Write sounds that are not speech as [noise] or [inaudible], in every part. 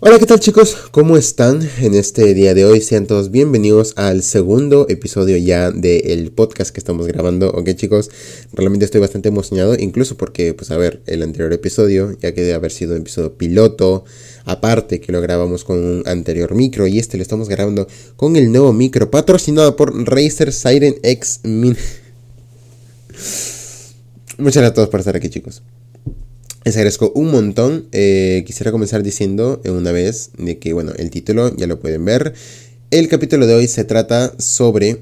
Hola, ¿qué tal chicos? ¿Cómo están en este día de hoy? Sean todos bienvenidos al segundo episodio ya del podcast que estamos grabando. Ok chicos, realmente estoy bastante emocionado, incluso porque, pues a ver, el anterior episodio, ya que debe haber sido un episodio piloto, aparte que lo grabamos con un anterior micro y este lo estamos grabando con el nuevo micro patrocinado por Razer Siren X Min. [laughs] Muchas gracias a todos por estar aquí chicos. Les agradezco un montón. Eh, quisiera comenzar diciendo una vez de que, bueno, el título ya lo pueden ver. El capítulo de hoy se trata sobre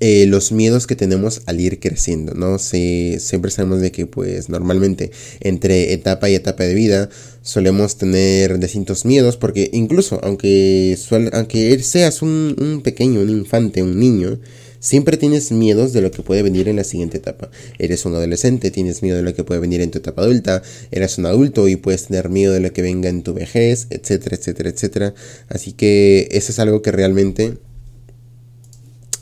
eh, los miedos que tenemos al ir creciendo, ¿no? Si, siempre sabemos de que, pues, normalmente entre etapa y etapa de vida solemos tener distintos miedos, porque incluso aunque, aunque seas un, un pequeño, un infante, un niño, Siempre tienes miedos de lo que puede venir en la siguiente etapa. Eres un adolescente, tienes miedo de lo que puede venir en tu etapa adulta. Eres un adulto y puedes tener miedo de lo que venga en tu vejez, etcétera, etcétera, etcétera. Así que eso es algo que realmente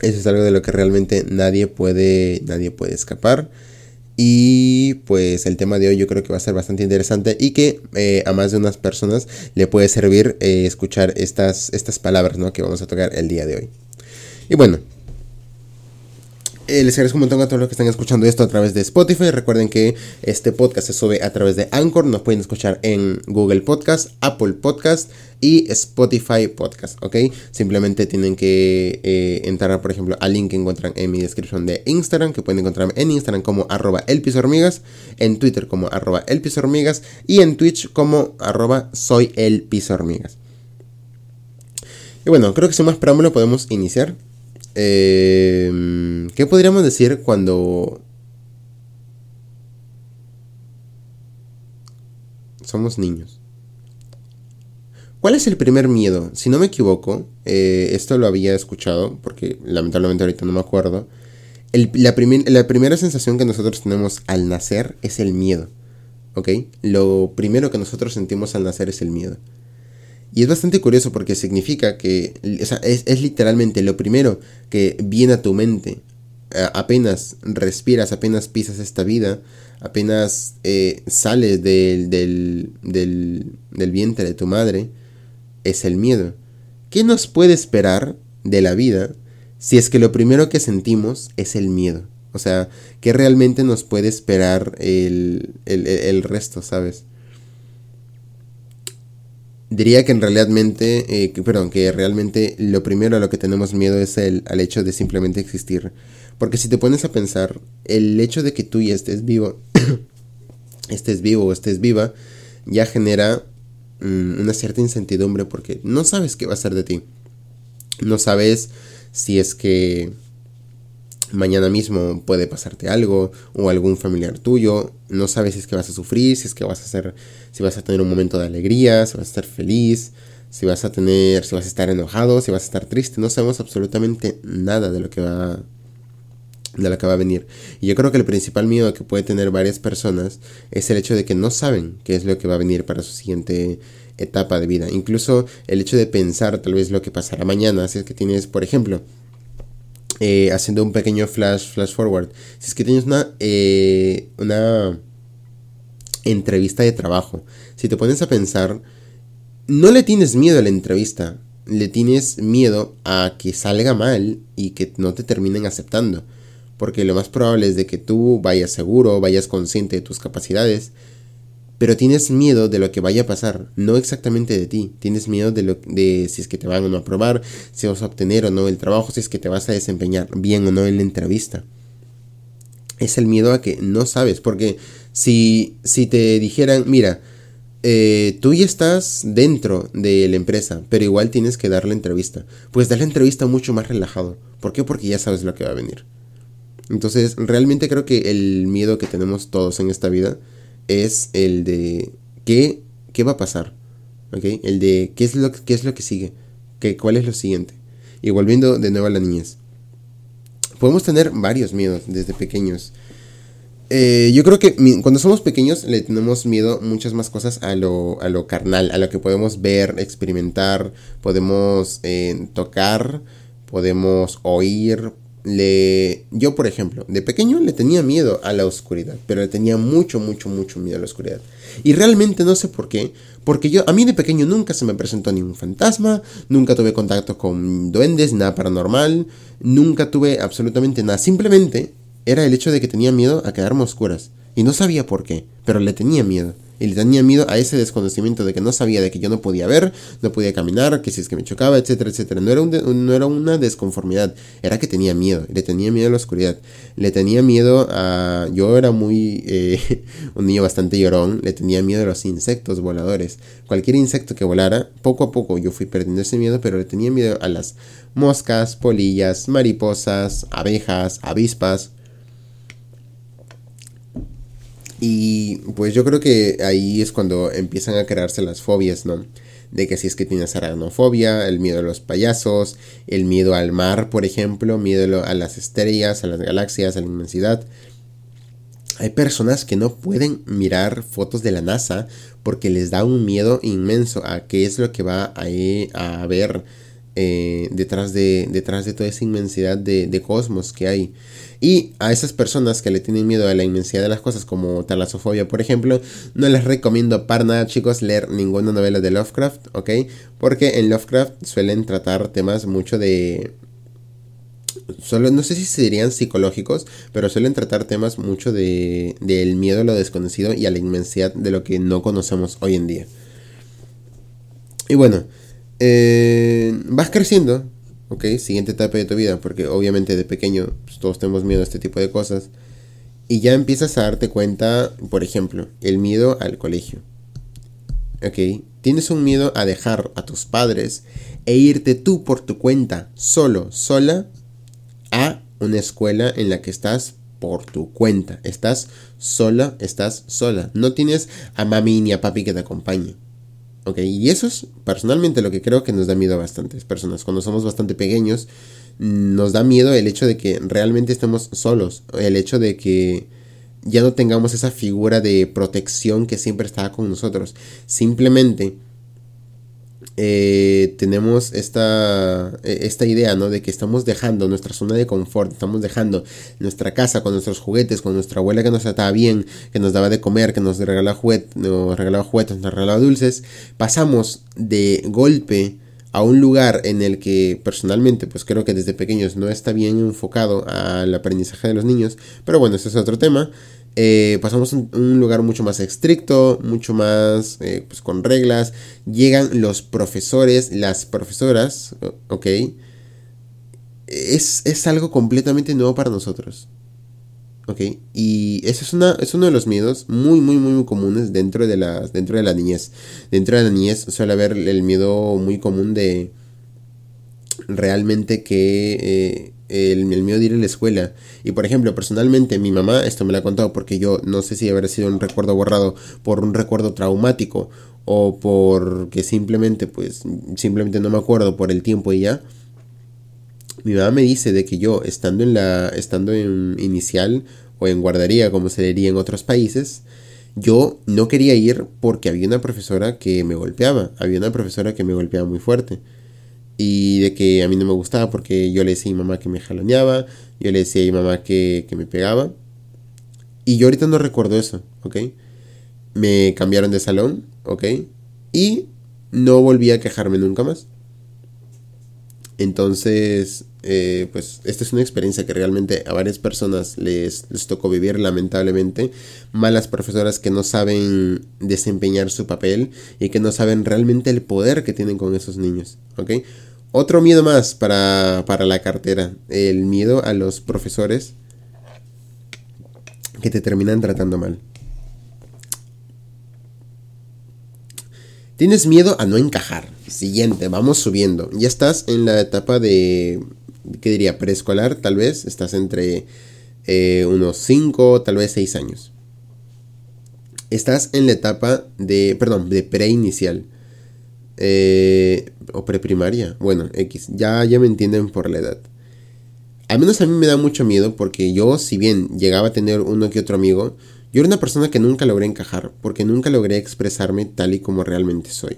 eso es algo de lo que realmente nadie puede, nadie puede escapar. Y pues el tema de hoy yo creo que va a ser bastante interesante y que eh, a más de unas personas le puede servir eh, escuchar estas, estas palabras ¿no? que vamos a tocar el día de hoy. Y bueno, les agradezco un montón a todos los que están escuchando esto a través de Spotify. Recuerden que este podcast se sube a través de Anchor. Nos pueden escuchar en Google Podcast, Apple Podcast y Spotify Podcast. ¿Ok? Simplemente tienen que eh, entrar, por ejemplo, al link que encuentran en mi descripción de Instagram. Que pueden encontrarme en Instagram como arroba elpisohormigas. En Twitter como arroba elpisohormigas. Y en Twitch como arroba soy elpisohormigas. Y bueno, creo que sin más preámbulo podemos iniciar. Eh, ¿Qué podríamos decir cuando somos niños? ¿Cuál es el primer miedo? Si no me equivoco, eh, esto lo había escuchado, porque lamentablemente ahorita no me acuerdo. la, la primera sensación que nosotros tenemos al nacer es el miedo. ¿Ok? Lo primero que nosotros sentimos al nacer es el miedo. Y es bastante curioso porque significa que es, literalmente lo primero que viene a tu mente. apenas respiras, apenas pisas esta vida, apenas eh, sales del, del, del vientre de tu madre, es el miedo. ¿Qué nos puede esperar de la vida si es que lo primero que sentimos es el miedo? O sea, ¿qué realmente nos puede esperar el, el, el resto, sabes? Diría que en realmente, eh, perdón, que realmente lo primero a lo que tenemos miedo es el, al hecho de simplemente existir. Porque si te pones a pensar, el hecho de que tú ya estés vivo, [coughs] estés vivo o estés viva, ya genera mm, una cierta incertidumbre porque no sabes qué va a ser de ti. No sabes si es que mañana mismo puede pasarte algo o algún familiar tuyo, no sabes si es que vas a sufrir, si es que vas a hacer, si vas a tener un momento de alegría, si vas a estar feliz, si vas a tener, si vas a estar enojado, si vas a estar triste, no sabemos absolutamente nada de lo que va de lo que va a venir. Y yo creo que el principal miedo que puede tener varias personas es el hecho de que no saben qué es lo que va a venir para su siguiente etapa de vida. Incluso el hecho de pensar tal vez lo que pasará mañana, si es que tienes, por ejemplo, eh, haciendo un pequeño flash, flash forward. Si es que tienes una, eh, una entrevista de trabajo, si te pones a pensar, no le tienes miedo a la entrevista, le tienes miedo a que salga mal y que no te terminen aceptando. Porque lo más probable es de que tú vayas seguro, vayas consciente de tus capacidades pero tienes miedo de lo que vaya a pasar, no exactamente de ti. Tienes miedo de, lo, si es que te van no a aprobar, si vas a obtener o no el trabajo, si es que te vas a desempeñar bien o no en la entrevista. Es el miedo a que no sabes, porque si, si te dijeran, mira, eh, tú ya estás dentro de la empresa, pero igual tienes que dar la entrevista. Pues dar la entrevista mucho más relajado. ¿Por qué? Porque ya sabes lo que va a venir. Entonces, realmente creo que el miedo que tenemos todos en esta vida es el de qué, qué va a pasar. ¿okay? El de qué es lo, qué es lo que sigue. ¿Qué, ¿Cuál es lo siguiente? Y volviendo de nuevo a la niñez. Podemos tener varios miedos desde pequeños. Eh, yo creo que cuando somos pequeños le tenemos miedo muchas más cosas a lo, a lo carnal, a lo que podemos ver, experimentar, podemos eh, tocar, podemos oír, le yo por ejemplo, de pequeño le tenía miedo a la oscuridad, pero le tenía mucho mucho mucho miedo a la oscuridad. Y realmente no sé por qué, porque yo a mí de pequeño nunca se me presentó ningún fantasma, nunca tuve contacto con duendes, nada paranormal, nunca tuve absolutamente nada, simplemente era el hecho de que tenía miedo a quedarme oscuras y no sabía por qué, pero le tenía miedo y le tenía miedo a ese desconocimiento de que no sabía de que yo no podía ver, no podía caminar, que si es que me chocaba, etcétera, etcétera. No era, no era una desconformidad, era que tenía miedo, le tenía miedo a la oscuridad, le tenía miedo a... Yo era muy... Eh, [laughs] un niño bastante llorón, le tenía miedo a los insectos voladores. Cualquier insecto que volara, poco a poco yo fui perdiendo ese miedo, pero le tenía miedo a las moscas, polillas, mariposas, abejas, avispas. Y pues yo creo que ahí es cuando empiezan a crearse las fobias, ¿no? De que si es que tienes aracnofobia, el miedo a los payasos, el miedo al mar, por ejemplo, miedo a las estrellas, a las galaxias, a la inmensidad. Hay personas que no pueden mirar fotos de la NASA porque les da un miedo inmenso a qué es lo que va a, a haber eh, detrás, de, detrás de toda esa inmensidad de, de cosmos que hay. Y a esas personas que le tienen miedo a la inmensidad de las cosas, como talasofobia, por ejemplo, no les recomiendo para nada, chicos, leer ninguna novela de Lovecraft. Porque en Lovecraft suelen tratar temas mucho de. Solo, no sé si serían psicológicos, pero suelen tratar temas mucho de del miedo a lo desconocido y a la inmensidad de lo que no conocemos hoy en día. Y bueno, eh, vas creciendo, ¿ok? Siguiente etapa de tu vida, porque obviamente de pequeño pues, todos tenemos miedo a este tipo de cosas. Y ya empiezas a darte cuenta, por ejemplo, el miedo al colegio. ¿Ok? Tienes un miedo a dejar a tus padres e irte tú por tu cuenta, solo, sola, a una escuela en la que estás por tu cuenta. Estás sola, estás sola. No tienes a mami ni a papi que te acompañe. ¿Ok? Y eso es personalmente lo que creo que nos da miedo a bastantes personas. Cuando somos bastante pequeños, nos da miedo el hecho de que realmente estemos solos. El hecho de que ya no tengamos esa figura de protección que siempre estaba con nosotros. Simplemente eh, tenemos esta, e, esta idea, ¿no? De que estamos dejando nuestra zona de confort, estamos dejando nuestra casa con nuestros juguetes, con nuestra abuela que nos trataba bien, que nos daba de comer, que nos regalaba, juguet nos regalaba juguetes, nos regalaba dulces, pasamos de golpe a un lugar en el que personalmente pues creo que desde pequeños no está bien enfocado al aprendizaje de los niños, pero bueno, ese es otro tema. Eh, pasamos a un lugar mucho más estricto, mucho más eh, pues, con reglas. Llegan los profesores, las profesoras, ¿ok? Es, es algo completamente nuevo para nosotros. ¿Ok? Y eso es, una, es uno de los miedos muy, muy, muy, comunes dentro de, la, dentro de la niñez. Dentro de la niñez suele haber el miedo muy común de realmente que eh, el, miedo de ir a la escuela. Y por ejemplo, personalmente mi mamá, esto me lo ha contado porque yo no sé si habrá sido un recuerdo borrado por un recuerdo traumático o porque simplemente, pues, simplemente no me acuerdo por el tiempo y ya. Mi mamá me dice de que yo, estando en la, estando en inicial o en guardería, como se diría en otros países, yo no quería ir porque había una profesora que me golpeaba, había una profesora que me golpeaba muy fuerte y de que a mí no me gustaba porque yo le decía a mi mamá que me jaloneaba, yo le decía a mi mamá que, me pegaba. Y yo ahorita no recuerdo eso, ¿ok? Me cambiaron de salón, ¿ok? Y no volví a quejarme nunca más. Entonces, eh, pues esta es una experiencia que realmente a varias personas les, les tocó vivir lamentablemente. Malas profesoras que no saben desempeñar su papel y que no saben realmente el poder que tienen con esos niños. ¿ok? Otro miedo más para, para la cartera. El miedo a los profesores que te terminan tratando mal. Tienes miedo a no encajar. Siguiente, vamos subiendo. Ya estás en la etapa de ¿qué diría? Preescolar, tal vez. Estás entre eh, unos 5, tal vez 6 años. Estás en la etapa de, perdón, de preinicial. Eh, o preprimaria. Bueno, X. Ya, ya me entienden por la edad. Al menos a mí me da mucho miedo porque yo, si bien llegaba a tener uno que otro amigo, yo era una persona que nunca logré encajar porque nunca logré expresarme tal y como realmente soy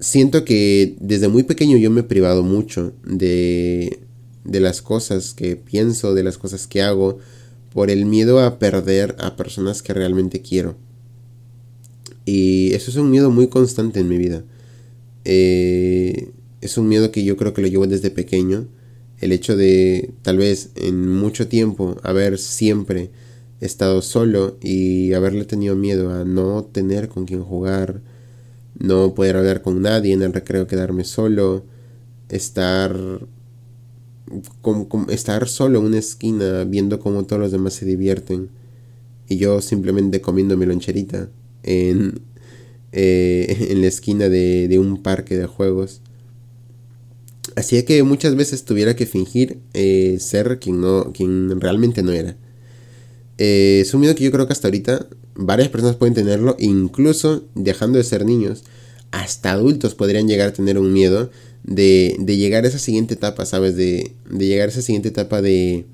siento que desde muy pequeño yo me he privado mucho de, de las cosas que pienso, de las cosas que hago, por el miedo a perder a personas que realmente quiero. Y eso es un miedo muy constante en mi vida. Eh, es un miedo que yo creo que lo llevo desde pequeño. El hecho de tal vez en mucho tiempo haber siempre estado solo y haberle tenido miedo a no tener con quien jugar, no poder hablar con nadie en el recreo, quedarme solo, estar, estar solo en una esquina viendo cómo todos los demás se divierten y yo simplemente comiendo mi loncherita en, [laughs] eh, en la esquina de, de, un parque de juegos. Así que muchas veces tuviera que fingir eh, ser quien, no, quien realmente no era. Eh, es un miedo que yo creo que hasta ahorita varias personas pueden tenerlo, incluso dejando de ser niños, hasta adultos podrían llegar a tener un miedo de, llegar a esa siguiente etapa, ¿sabes? De, de llegar a esa siguiente etapa de,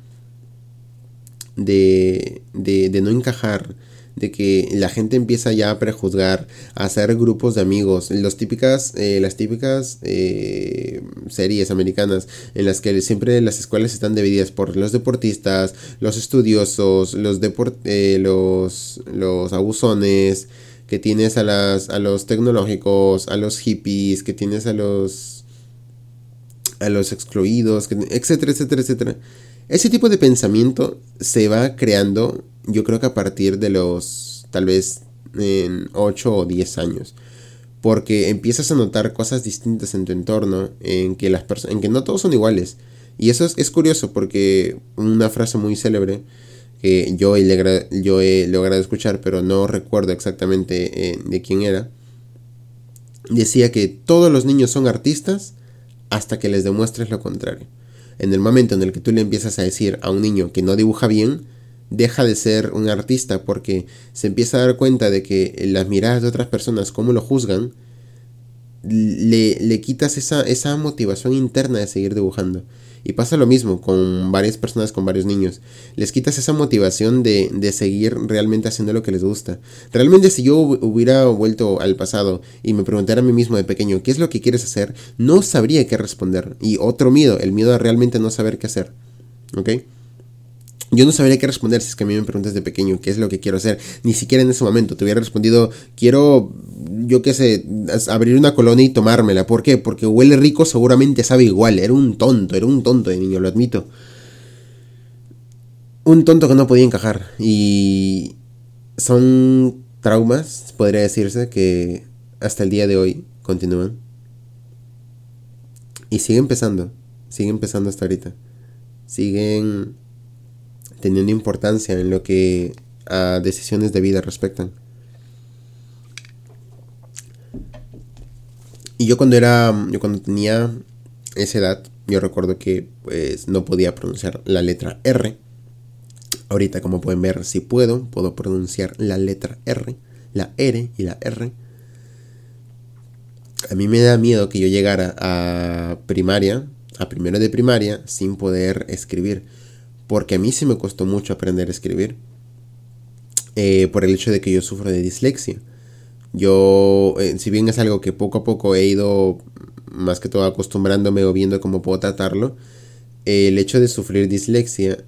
de, de, de no encajar, de que la gente empieza ya a prejuzgar, a hacer grupos de amigos, los típicas, eh, las típicas eh, series americanas en las que siempre las escuelas están divididas por los deportistas, los estudiosos, los, eh, los, los abusones, que tienes a, las, a los tecnológicos, a los hippies, que tienes a los, a los excluidos, etcétera, etcétera, etcétera. Ese tipo de pensamiento se va creando yo creo que a partir de los tal vez en 8 o 10 años. Porque empiezas a notar cosas distintas en tu entorno, en que, las en que no todos son iguales. Y eso es, curioso porque una frase muy célebre que yo he, logrado escuchar, pero no recuerdo exactamente eh, de quién era, decía que todos los niños son artistas hasta que les demuestres lo contrario. En el momento en el que tú le empiezas a decir a un niño que no dibuja bien, deja de ser un artista porque se empieza a dar cuenta de que las miradas de otras personas, cómo lo juzgan, le, le quitas esa, esa motivación interna de seguir dibujando. Y pasa lo mismo con varias personas, con varios niños. Les quitas esa motivación de, de, seguir realmente haciendo lo que les gusta. Realmente si yo hubiera vuelto al pasado y me preguntara a mí mismo de pequeño, ¿qué es lo que quieres hacer? No sabría qué responder. Y otro miedo, el miedo a realmente no saber qué hacer. ¿Ok? Yo no sabría qué responder si es que a mí me preguntas de pequeño qué es lo que quiero hacer. Ni siquiera en ese momento te hubiera respondido, quiero, yo qué sé, abrir una colonia y tomármela. ¿Por qué? Porque huele rico, seguramente sabe igual. Era un tonto, era un tonto de niño, lo admito. Un tonto que no podía encajar. Y son traumas, podría decirse, que hasta el día de hoy continúan. Y siguen empezando, siguen empezando hasta ahorita. Siguen teniendo importancia en lo que a decisiones de vida respectan. Y yo cuando era, yo cuando tenía esa edad, yo recuerdo que pues no podía pronunciar la letra R. Ahorita como pueden ver, si puedo, puedo pronunciar la letra R, la R y la R. A mí me da miedo que yo llegara a primaria, a primero de primaria, sin poder escribir porque a mí sí me costó mucho aprender a escribir, eh, por el hecho de que yo sufro de dislexia. Yo, eh, si bien es algo que poco a poco he ido más que todo acostumbrándome o viendo cómo puedo tratarlo, el hecho de sufrir dislexia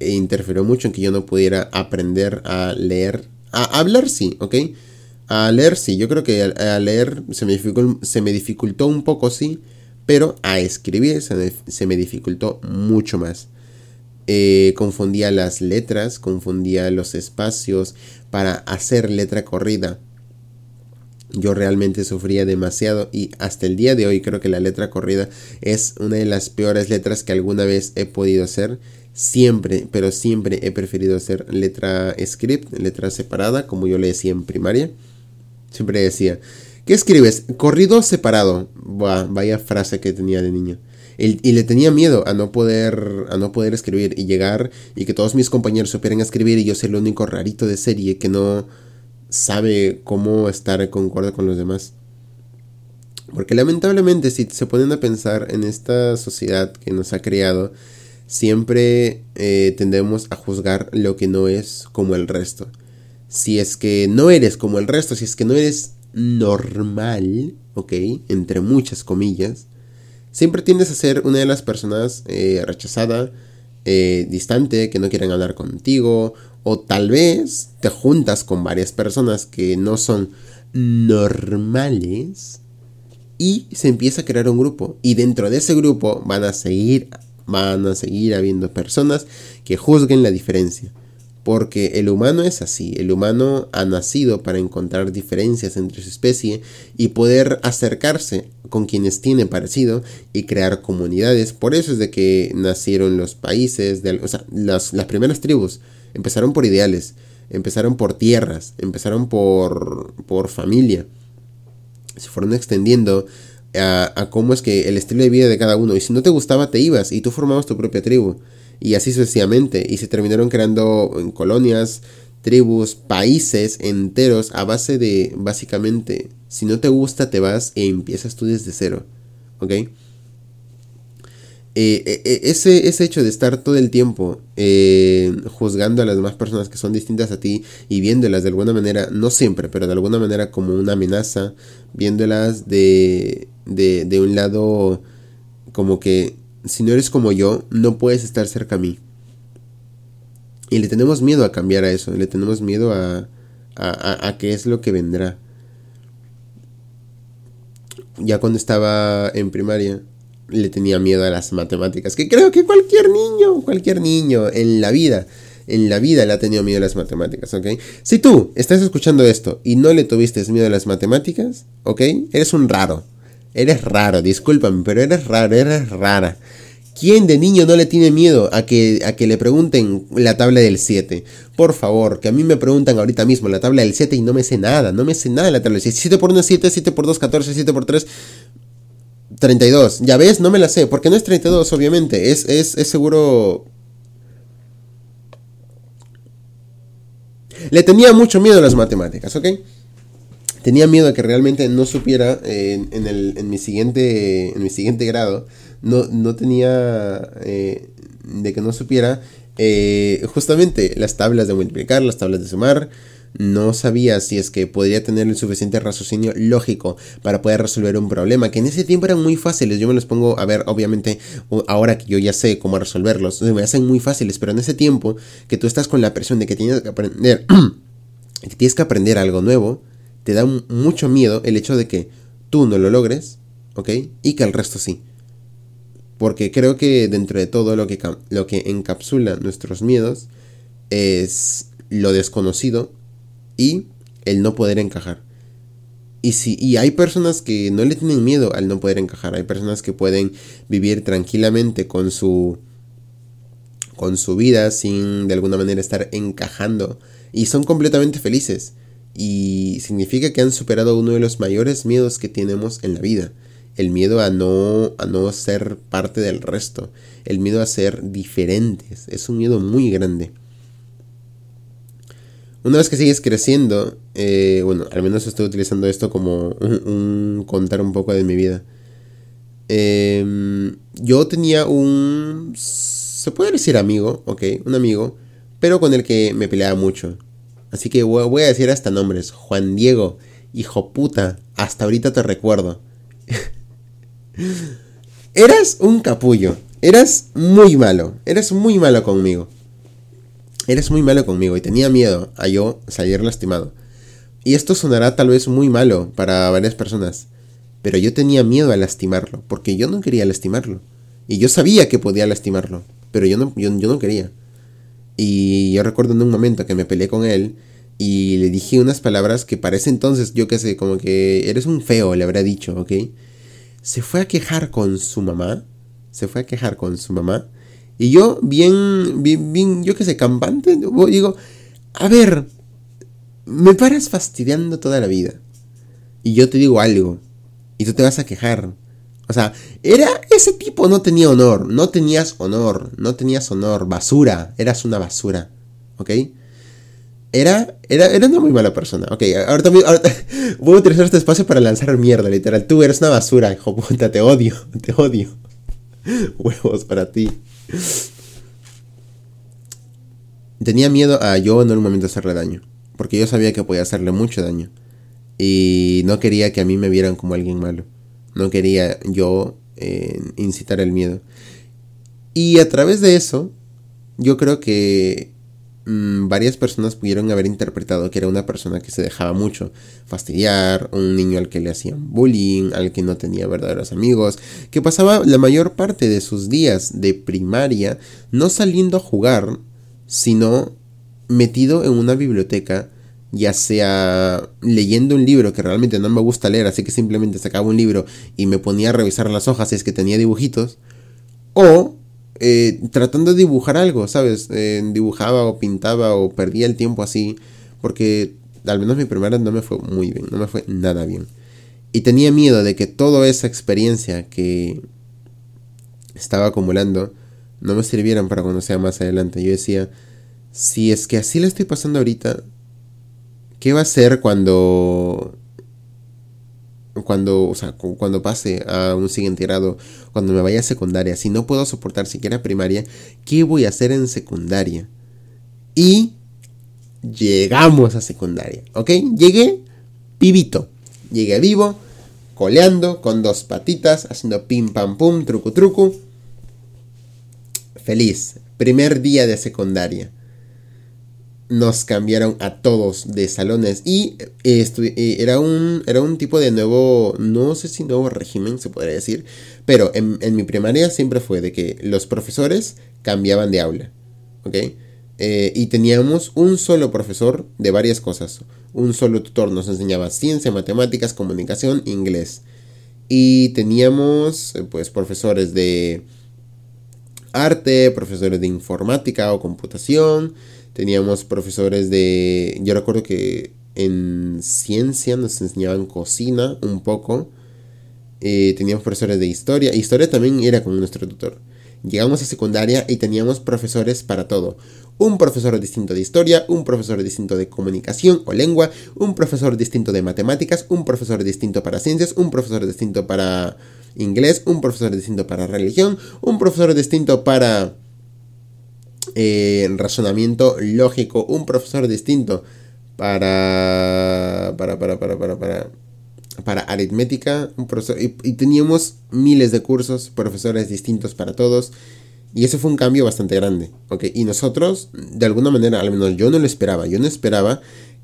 interfirió mucho en que yo no pudiera aprender a leer, a hablar sí, ¿ok? A leer sí, yo creo que a, leer se me, dificultó, se me dificultó un poco sí, pero a escribir se me dificultó mucho más. Eh, confundía las letras, confundía los espacios para hacer letra corrida. Yo realmente sufría demasiado y hasta el día de hoy creo que la letra corrida es una de las peores letras que alguna vez he podido hacer. Siempre, pero siempre he preferido hacer letra script, letra separada, como yo le decía en primaria. Siempre decía, ¿qué escribes? Corrido separado. vaya frase que tenía de niño y le tenía miedo a no poder a no poder escribir y llegar y que todos mis compañeros supieran escribir y yo ser el único rarito de serie que no sabe cómo estar concordia con los demás. Porque lamentablemente si se ponen a pensar en esta sociedad que nos ha creado, siempre eh, tendemos a juzgar lo que no es como el resto. Si es que no eres como el resto, si es que no eres normal, ¿ok? Entre muchas comillas, Siempre tiendes a ser una de las personas eh, rechazada, eh, distante, que no quieren hablar contigo, o tal vez te juntas con varias personas que no son normales y se empieza a crear un grupo. Y dentro de ese grupo van a seguir van a seguir habiendo personas que juzguen la diferencia porque el humano es así, el humano ha nacido para encontrar diferencias entre su especie y poder acercarse con quienes tiene parecido y crear comunidades. Por eso es de que nacieron los países, o sea, las, primeras tribus empezaron por ideales, empezaron por tierras, empezaron por, por familia. Se fueron extendiendo a cómo es que el estilo de vida de cada uno. Y si no te gustaba, te ibas y tú formabas tu propia tribu y así sucesivamente, y se terminaron creando en colonias, tribus, países enteros a base de, básicamente, si no te gusta te vas e empiezas tú desde cero, ¿ok? Eh, eh, eh, ese, ese, hecho de estar todo el tiempo juzgando a las demás personas que son distintas a ti y viéndolas de alguna manera, no siempre, pero de alguna manera como una amenaza, viéndolas de, de, de un lado como que si no eres como yo, no puedes estar cerca a mí. Y le tenemos miedo a cambiar a eso, le tenemos miedo a, a, a, qué es lo que vendrá. Ya cuando estaba en primaria, le tenía miedo a las matemáticas, que creo que cualquier niño, cualquier niño en la vida, en la vida le ha tenido miedo a las matemáticas, ¿ok? Si tú estás escuchando esto y no le tuviste miedo a las matemáticas, ¿ok? Eres un raro. Eres raro, discúlpame, pero eres raro, eres rara. ¿Quién de niño no le tiene miedo a que, a que le pregunten la tabla del 7? Por favor, que a mí me preguntan ahorita mismo la tabla del 7 y no me sé nada, no me sé nada de la tabla del 7. 7 por 1 es 7, 7 por 2 14, 7 por 3 32. Ya ves, no me la sé, porque no es 32, obviamente, es, es, es seguro... Le tenía mucho miedo a las matemáticas, ¿ok? Tenía miedo de que realmente no supiera en, el, en, mi, siguiente, en mi siguiente grado, no, no tenía eh, de que no supiera eh, justamente las tablas de multiplicar, las tablas de sumar, no sabía si es que podría tener el suficiente raciocinio lógico para poder resolver un problema, que en ese tiempo eran muy fáciles, yo me los pongo a ver, obviamente, ahora que yo ya sé cómo resolverlos, me hacen muy fáciles, pero en ese tiempo que tú estás con la presión de que tienes que aprender, [clears throat] que tienes que aprender algo nuevo, te da mucho miedo el hecho de que tú no lo logres, ¿ok? Y que el resto sí. Porque creo que dentro de todo lo que, lo que encapsula nuestros miedos es lo desconocido y el no poder encajar. Y, si, y hay personas que no le tienen miedo al no poder encajar. Hay personas que pueden vivir tranquilamente con su, con su vida sin de alguna manera estar encajando. Y son completamente felices y significa que han superado uno de los mayores miedos que tenemos en la vida. El miedo a no, a no ser parte del resto. El miedo a ser diferentes. Es un miedo muy grande. Una vez que sigues creciendo, eh, bueno, al menos estoy utilizando esto como un, contar un poco de mi vida. Em, yo tenía un, se puede decir amigo, ok, un amigo, pero con el que me peleaba mucho. Así que voy a decir hasta nombres. Juan Diego, hijo puta, hasta ahorita te recuerdo. [laughs] eras un capullo. Eras muy malo. Eras muy malo conmigo. Eres muy malo conmigo y tenía miedo a yo salir lastimado. Y esto sonará tal vez muy malo para varias personas. Pero yo tenía miedo a lastimarlo, porque yo no quería lastimarlo. Y yo sabía que podía lastimarlo, pero yo no, yo no quería. Y yo recuerdo en un momento que me peleé con él y le dije unas palabras que para ese entonces, yo qué sé, como que eres un feo, le habrá dicho, ¿ok? Se fue a quejar con su mamá. Se fue a quejar con su mamá. Y yo, bien, bien, bien yo qué sé, campante, digo, a ver, me paras fastidiando toda la vida. Y yo te digo algo. Y tú te vas a quejar. O sea, era ese tipo no tenía honor, no tenías honor, no tenías honor, basura, eras una basura, ¿ok? Era, era, era una muy mala persona. Ok, ahora también [laughs] voy a utilizar este espacio para lanzar mierda, literal. Tú eres una basura, hijo puta, te odio, [laughs] te odio. [laughs] Huevos para ti. Tenía miedo a yo en un momento hacerle daño, porque yo sabía que podía hacerle mucho daño. Y no quería que a mí me vieran como alguien malo no quería yo en incitar el miedo. Y a través de eso, yo creo que mm, varias personas pudieron haber interpretado que era una persona que se dejaba mucho fastidiar, un niño al que le hacían bullying, al que no tenía verdaderos amigos, que pasaba la mayor parte de sus días de primaria no saliendo a jugar, sino metido en una biblioteca, ya sea leyendo un libro que realmente no me gusta leer, así que simplemente sacaba un libro y me ponía a revisar las hojas si es que tenía dibujitos, o eh, tratando de dibujar algo, ¿sabes? Eh, dibujaba o pintaba o perdía el tiempo así, porque al menos mi primera no me fue muy bien, no me fue nada bien. Y tenía miedo de que toda esa experiencia que estaba acumulando no me sirvieran para cuando sea más adelante. Yo decía, si es que así le estoy pasando ahorita, ¿qué va a ser cuando cuando, o sea, cuando pase a un siguiente grado, cuando me vaya a secundaria, si no puedo soportar siquiera primaria, ¿qué voy a hacer en secundaria? Y llegamos a secundaria, ¿ok? Llegué vivito, llegué vivo, coleando, con dos patitas, haciendo pim pam pum, truco truco. Feliz, primer día de secundaria nos cambiaron a todos de salones y eh, era, un, era un tipo de nuevo, no sé si nuevo régimen se podría decir, pero en, mi primaria siempre fue de que los profesores cambiaban de aula, ¿ok? Eh, y teníamos un solo profesor de varias cosas, un solo tutor nos enseñaba ciencia, matemáticas, comunicación, inglés. Y teníamos eh, pues profesores de arte, profesores de informática o computación, Teníamos profesores de... Yo recuerdo que en ciencia nos enseñaban cocina un poco. Eh, teníamos profesores de historia. Historia también era con nuestro tutor. Llegamos a secundaria y teníamos profesores para todo. Un profesor distinto de historia, un profesor distinto de comunicación o lengua, un profesor distinto de matemáticas, un profesor distinto para ciencias, un profesor distinto para inglés, un profesor distinto para religión, un profesor distinto para eh, razonamiento lógico, un profesor distinto para, para, para, para, para, para, para aritmética, un profesor, y, teníamos miles de cursos, profesores distintos para todos. Y eso fue un cambio bastante grande. Y nosotros, de alguna manera, al menos yo no lo esperaba, yo no esperaba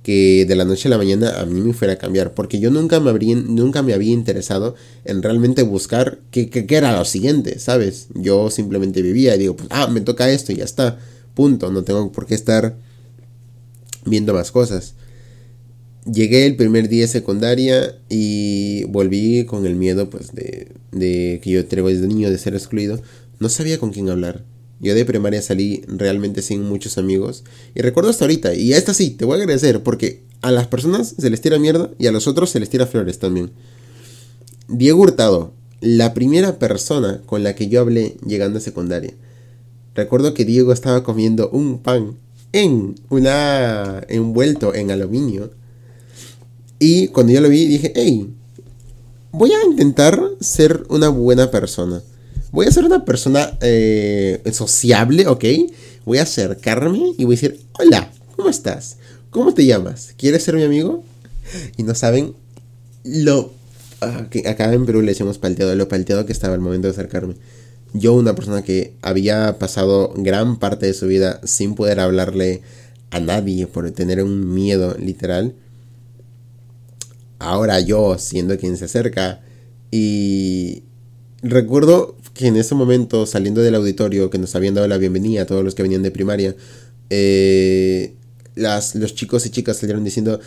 que de la noche a la mañana a mí me fuera a cambiar, porque yo nunca me, habría, nunca me había interesado en realmente buscar qué, qué, era lo siguiente, ¿sabes? Yo simplemente vivía y digo, pues, ah, me toca esto y ya está, punto, no tengo por qué estar viendo más cosas. Llegué el primer día secundaria y volví con el miedo, pues, de, de que yo traigo desde niño de ser excluido. No sabía con quién hablar yo de primaria salí realmente sin muchos amigos. Y recuerdo hasta ahorita, y a esta sí, te voy a agradecer, porque a las personas se les tira mierda y a los otros se les tira flores también. Diego Hurtado, la primera persona con la que yo hablé llegando a secundaria. Recuerdo que Diego estaba comiendo un pan en una envuelto en aluminio. Y cuando yo lo vi dije, hey, voy a intentar ser una buena persona voy a ser una persona eh, sociable, ¿ok? Voy a acercarme y voy a decir, hola, ¿cómo estás? ¿Cómo te llamas? ¿Quieres ser mi amigo? Y no saben lo... Ah, que acá en Perú le decimos palteado, lo palteado que estaba al momento de acercarme. Yo, una persona que había pasado gran parte de su vida sin poder hablarle a nadie por tener un miedo literal. Ahora yo, siendo quien se acerca y recuerdo que en ese momento, saliendo del auditorio, que nos habían dado la bienvenida a todos los que venían de primaria, eh, las, los chicos y chicas salieron diciendo,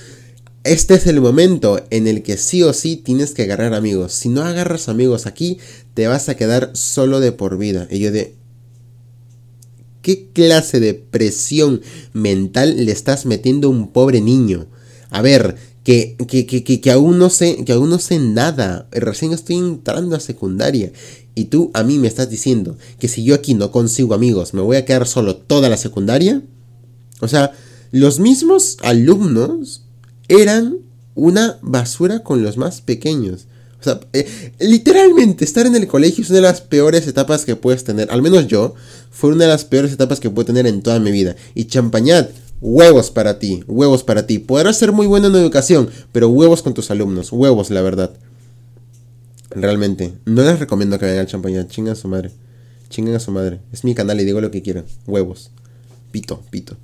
este es el momento en el que sí o sí tienes que agarrar amigos. Si no agarras amigos aquí, te vas a quedar solo de por vida. Y yo de... ¿Qué clase de presión mental le estás metiendo a un pobre niño? A ver, que, que, que, que, aún no sé, que aún no sé nada. Recién estoy entrando a secundaria. Y tú a mí me estás diciendo que si yo aquí no consigo amigos, me voy a quedar solo toda la secundaria. O sea, los mismos alumnos eran una basura con los más pequeños. O sea, eh, literalmente estar en el colegio es una de las peores etapas que puedes tener. Al menos yo, fue una de las peores etapas que puedo tener en toda mi vida. Y champañat, huevos para ti, huevos para ti. Podrás ser muy bueno en educación, pero huevos con tus alumnos, huevos, la verdad. Realmente. No les recomiendo que vayan al champaña. Chingan a su madre. Chingan a su madre. Es mi canal y digo lo que quieran. Huevos. Pito, pito.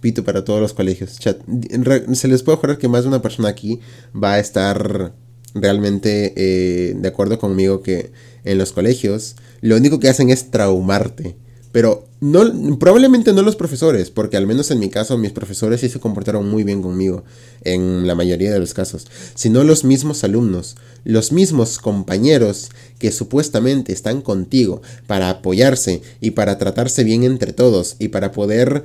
Pito para todos los colegios. Chat. Se les puede jurar que más de una persona aquí va a estar realmente eh, de acuerdo conmigo que en los colegios lo único que hacen es traumarte. Pero no, probablemente no los profesores, porque al menos en mi caso mis profesores sí se comportaron muy bien conmigo, en la mayoría de los casos, sino los mismos alumnos, los mismos compañeros que supuestamente están contigo para apoyarse y para tratarse bien entre todos y para poder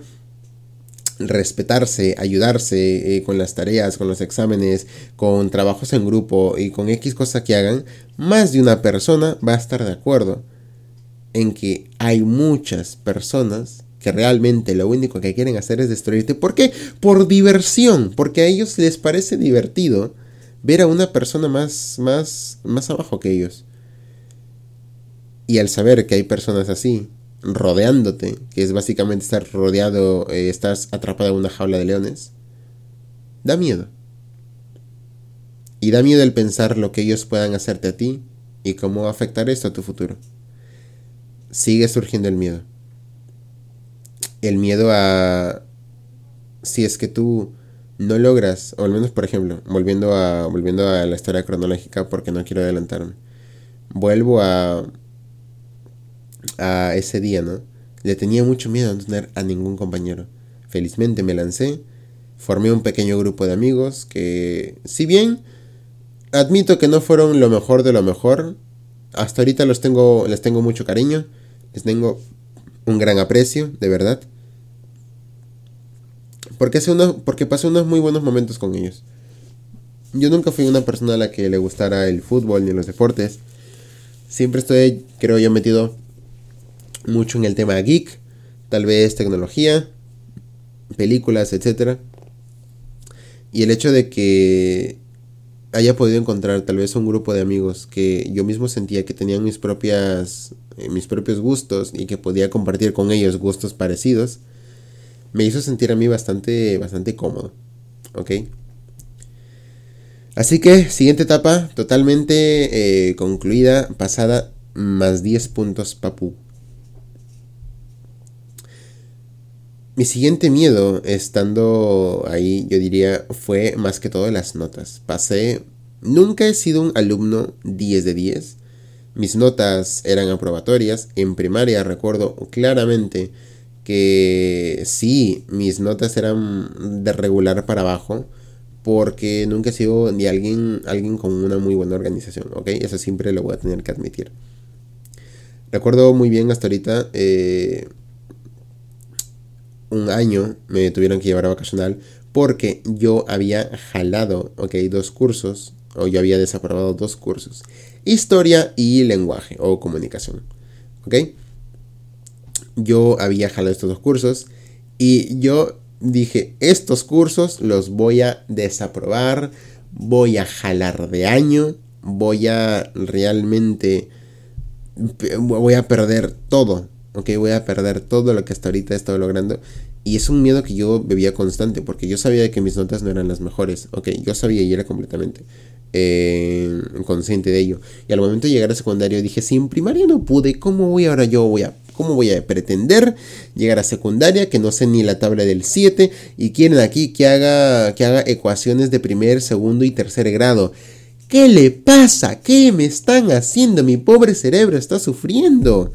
respetarse, ayudarse eh, con las tareas, con los exámenes, con trabajos en grupo y con X cosa que hagan, más de una persona va a estar de acuerdo en que hay muchas personas que realmente lo único que quieren hacer es destruirte. ¿Por qué? Por diversión, porque a ellos les parece divertido ver a una persona más, más, más abajo que ellos. Y al saber que hay personas así, rodeándote, que es básicamente estar rodeado, eh, estás atrapado en una jaula de leones, da miedo. Y da miedo el pensar lo que ellos puedan hacerte a ti y cómo afectar esto a tu futuro. Sigue surgiendo el miedo. El miedo a... Si es que tú no logras, o al menos por ejemplo, volviendo a, volviendo a la historia cronológica porque no quiero adelantarme, vuelvo a a ese día, ¿no? Le tenía mucho miedo a no tener a ningún compañero. Felizmente me lancé, formé un pequeño grupo de amigos que, si bien admito que no fueron lo mejor de lo mejor, hasta ahorita los tengo, les tengo mucho cariño, les tengo un gran aprecio, de verdad. Porque, hace uno, porque pasé unos muy buenos momentos con ellos. Yo nunca fui una persona a la que le gustara el fútbol ni los deportes. Siempre estoy, creo yo, metido mucho en el tema geek, tal vez tecnología, películas, etc. Y el hecho de que haya podido encontrar tal vez un grupo de amigos que yo mismo sentía que tenían mis propias eh, mis propios gustos y que podía compartir con ellos gustos parecidos me hizo sentir a mí bastante bastante cómodo ok así que siguiente etapa totalmente eh, concluida pasada más 10 puntos papu Mi siguiente miedo estando ahí, yo diría, fue más que todo las notas. Pasé, nunca he sido un alumno 10 de 10. Mis notas eran aprobatorias. En primaria recuerdo claramente que sí, mis notas eran de regular para abajo. Porque nunca he sido ni alguien, alguien con una muy buena organización, ¿ok? Eso siempre lo voy a tener que admitir. Recuerdo muy bien hasta ahorita eh, un año me tuvieron que llevar a vacacional porque yo había jalado, ok, dos cursos, o yo había desaprobado dos cursos, historia y lenguaje o comunicación, ok. Yo había jalado estos dos cursos y yo dije, estos cursos los voy a desaprobar, voy a jalar de año, voy a realmente, voy a perder todo, ok, voy a perder todo lo que hasta ahorita he estado logrando. Y es un miedo que yo bebía constante, porque yo sabía que mis notas no eran las mejores, ok, yo sabía y era completamente eh, consciente de ello. Y al momento de llegar a secundario dije, si en primaria no pude, ¿cómo voy ahora yo voy a... ¿Cómo voy a pretender llegar a secundaria que no sé ni la tabla del 7 y quieren aquí que haga, que haga ecuaciones de primer, segundo y tercer grado? ¿Qué le pasa? ¿Qué me están haciendo? Mi pobre cerebro está sufriendo.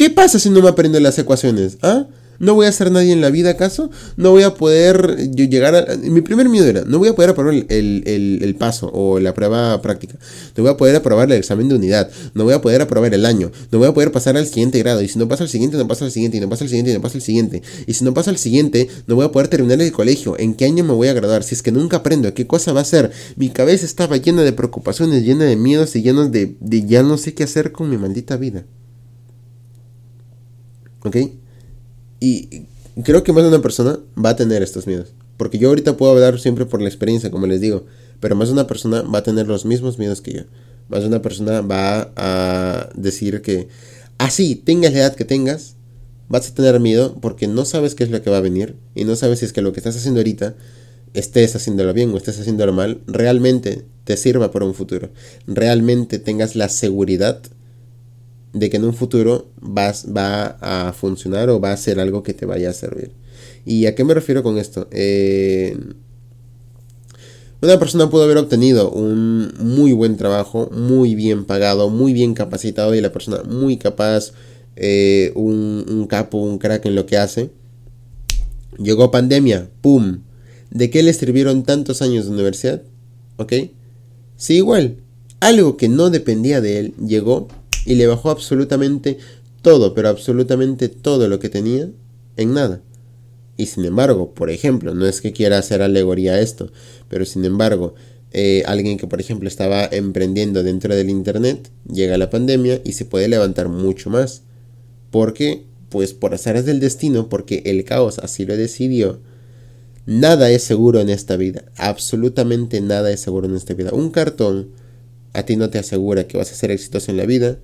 ¿Qué pasa si no me aprendo las ecuaciones? ¿Ah? ¿No voy a ser nadie en la vida acaso? ¿No voy a poder llegar a... Mi primer miedo era, no voy a poder aprobar el, paso o la prueba práctica. No voy a poder aprobar el examen de unidad. No voy a poder aprobar el año. No voy a poder pasar al siguiente grado. Y si no pasa al siguiente, no pasa al siguiente. Y no pasa al siguiente, y no pasa al siguiente. Y si no pasa al siguiente, no voy a poder terminar el colegio. ¿En qué año me voy a graduar? Si es que nunca aprendo, ¿qué cosa va a ser? Mi cabeza estaba llena de preocupaciones, llena de miedos y llena de, de ya no sé qué hacer con mi maldita vida. ¿Ok? Y creo que más de una persona va a tener estos miedos. Porque yo ahorita puedo hablar siempre por la experiencia, como les digo. Pero más de una persona va a tener los mismos miedos que yo. Más de una persona va a decir que así tengas la edad que tengas, vas a tener miedo porque no sabes qué es lo que va a venir. Y no sabes si es que lo que estás haciendo ahorita estés haciéndolo bien o estés haciéndolo mal, realmente te sirva para un futuro. Realmente tengas la seguridad de que en un futuro vas, va a funcionar o va a ser algo que te vaya a servir. ¿Y a qué me refiero con esto? Eh, una persona pudo haber obtenido un muy buen trabajo, muy bien pagado, muy bien capacitado y la persona muy capaz, eh, un, un, capo, un crack en lo que hace. Llegó pandemia, ¡pum! ¿De qué le sirvieron tantos años de universidad? ¿Ok? Sí, igual. Algo que no dependía de él llegó y le bajó absolutamente todo, pero absolutamente todo lo que tenía en nada. Y sin embargo, por ejemplo, no es que quiera hacer alegoría a esto, pero sin embargo, eh, alguien que por ejemplo estaba emprendiendo dentro del Internet, llega la pandemia y se puede levantar mucho más. Porque, pues por azares del destino, porque el caos así lo decidió, nada es seguro en esta vida. Absolutamente nada es seguro en esta vida. Un cartón a ti no te asegura que vas a ser exitoso en la vida.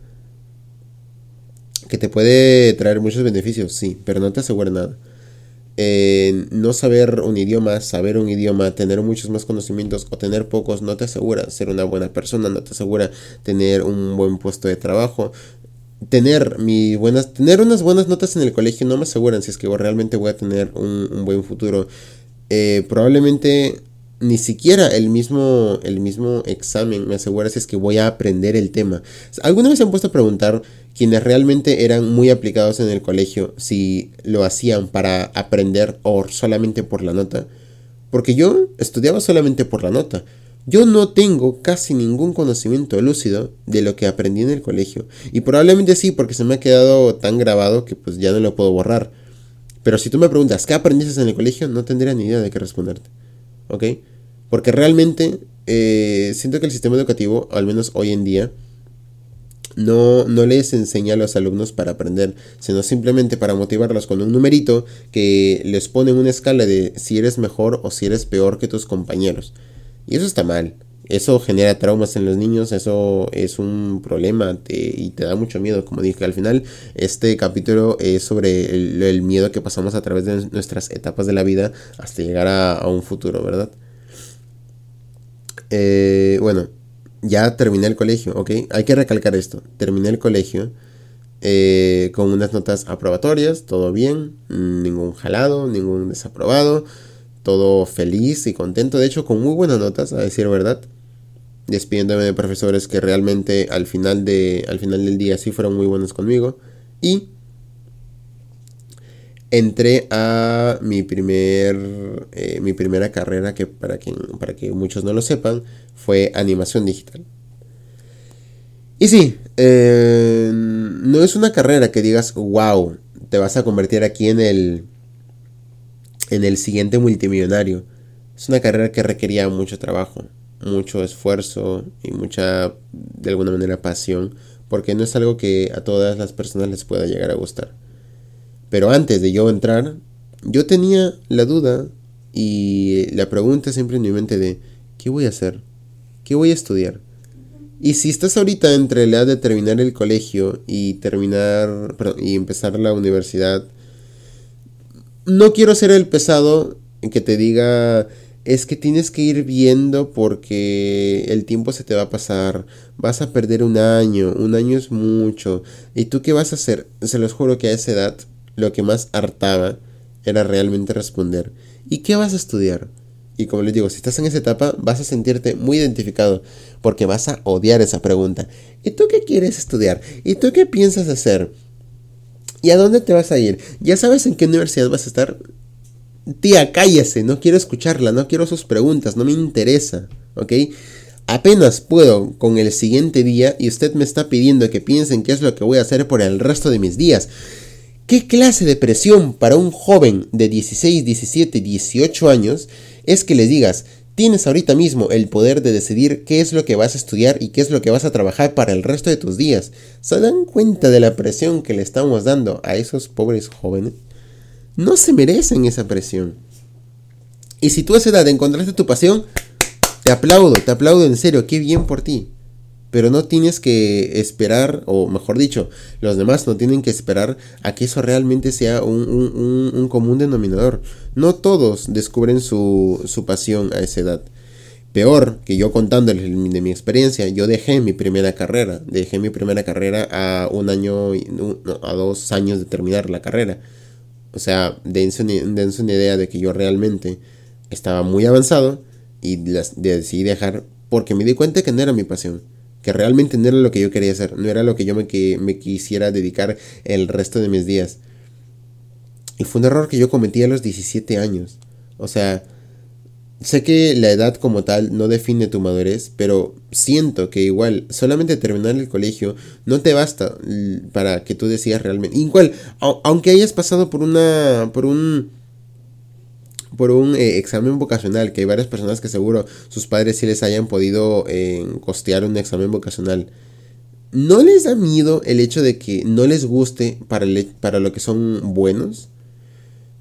Que te puede traer muchos beneficios, sí, pero no te asegura nada. Eh, no saber un idioma, saber un idioma, tener muchos más conocimientos o tener pocos no te asegura ser una buena persona, no te asegura tener un buen puesto de trabajo. Tener, buenas, tener unas buenas notas en el colegio no me aseguran si es que realmente voy a tener un, buen futuro. Eh, probablemente ni siquiera el mismo, el mismo examen me asegura si es que voy a aprender el tema. ¿Alguna vez se han puesto a preguntar quienes realmente eran muy aplicados en el colegio si lo hacían para aprender o solamente por la nota? Porque yo estudiaba solamente por la nota. Yo no tengo casi ningún conocimiento lúcido de lo que aprendí en el colegio. Y probablemente sí, porque se me ha quedado tan grabado que pues ya no lo puedo borrar. Pero si tú me preguntas, ¿qué aprendiste en el colegio? No tendría ni idea de qué responderte. ¿Ok? Porque realmente eh, siento que el sistema educativo, al menos hoy en día, no, no les enseña a los alumnos para aprender, sino simplemente para motivarlos con un numerito que les pone una escala de si eres mejor o si eres peor que tus compañeros. Y eso está mal. Eso genera traumas en los niños, eso es un problema y te da mucho miedo. Como dije, al final este capítulo es sobre el, miedo que pasamos a través de nuestras etapas de la vida hasta llegar a, un futuro, ¿verdad? Eh, bueno, ya terminé el colegio, ¿ok? Hay que recalcar esto. Terminé el colegio eh, con unas notas aprobatorias, todo bien, ningún jalado, ningún desaprobado, todo feliz y contento, de hecho con muy buenas notas, a decir verdad. Despidiéndome de profesores que realmente al final, de, al final del día sí fueron muy buenos conmigo. Y entré a mi primer eh, mi primera carrera que para que para que muchos no lo sepan fue animación digital. Y sí eh, no es una carrera que digas wow te vas a convertir aquí en el en el siguiente multimillonario es una carrera que requería mucho trabajo mucho esfuerzo y mucha de alguna manera pasión porque no es algo que a todas las personas les pueda llegar a gustar pero antes de yo entrar, yo tenía la duda y la pregunta siempre en mi mente de, ¿qué voy a hacer? ¿Qué voy a estudiar? Y si estás ahorita entre la edad de terminar el colegio y terminar y empezar la universidad, no quiero ser el pesado que te diga es que tienes que ir viendo porque el tiempo se te va a pasar, vas a perder un año, un año es mucho, ¿y tú qué vas a hacer? Se los juro que a esa edad lo que más hartaba era realmente responder, ¿y qué vas a estudiar? Y como les digo, si estás en esa etapa, vas a sentirte muy identificado, porque vas a odiar esa pregunta. ¿Y tú qué quieres estudiar? ¿Y tú qué piensas hacer? ¿Y a dónde te vas a ir? ¿Ya sabes en qué universidad vas a estar? Tía, cállese, no quiero escucharla, no quiero sus preguntas, no me interesa, ¿ok? Apenas puedo con el siguiente día y usted me está pidiendo que piensen qué es lo que voy a hacer por el resto de mis días. ¿Qué clase de presión para un joven de 16, 17, 18 años es que le digas, tienes ahorita mismo el poder de decidir qué es lo que vas a estudiar y qué es lo que vas a trabajar para el resto de tus días? ¿Se dan cuenta de la presión que le estamos dando a esos pobres jóvenes? No se merecen esa presión. Y si tú a esa edad encontraste tu pasión, te aplaudo, te aplaudo en serio, qué bien por ti. Pero no tienes que esperar, o mejor dicho, los demás no tienen que esperar a que eso realmente sea un, común denominador. No todos descubren su, su pasión a esa edad. Peor que yo contándoles de mi experiencia, yo dejé mi primera carrera, dejé mi primera carrera a un año, a dos años de terminar la carrera. O sea, dense una, una idea de que yo realmente estaba muy avanzado y las, decidí dejar porque me di cuenta que no era mi pasión, que realmente no era lo que yo quería hacer, no era lo que yo me, que, me quisiera dedicar el resto de mis días. Y fue un error que yo cometí a los 17 años. O sea, Sé que la edad como tal no define tu madurez, pero siento que igual solamente terminar el colegio no te basta para que tú decidas realmente. Igual, aunque hayas pasado por una por un por un eh, examen vocacional, que hay varias personas que seguro sus padres sí les hayan podido eh, costear un examen vocacional. ¿No les da miedo el hecho de que no les guste para, para lo que son buenos?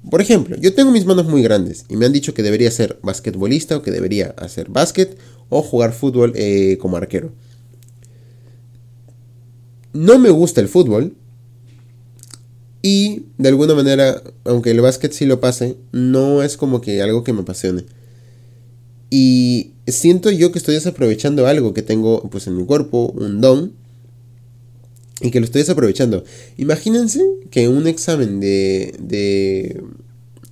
Por ejemplo, yo tengo mis manos muy grandes y me han dicho que debería ser basquetbolista o que debería hacer básquet o jugar fútbol eh, como arquero. No me gusta el fútbol y de alguna manera, aunque el básquet sí lo pase, no es como que algo que me apasione. Y siento yo que estoy desaprovechando algo que tengo pues en mi cuerpo, un don, y que lo estoy desaprovechando. Imagínense que un examen de, de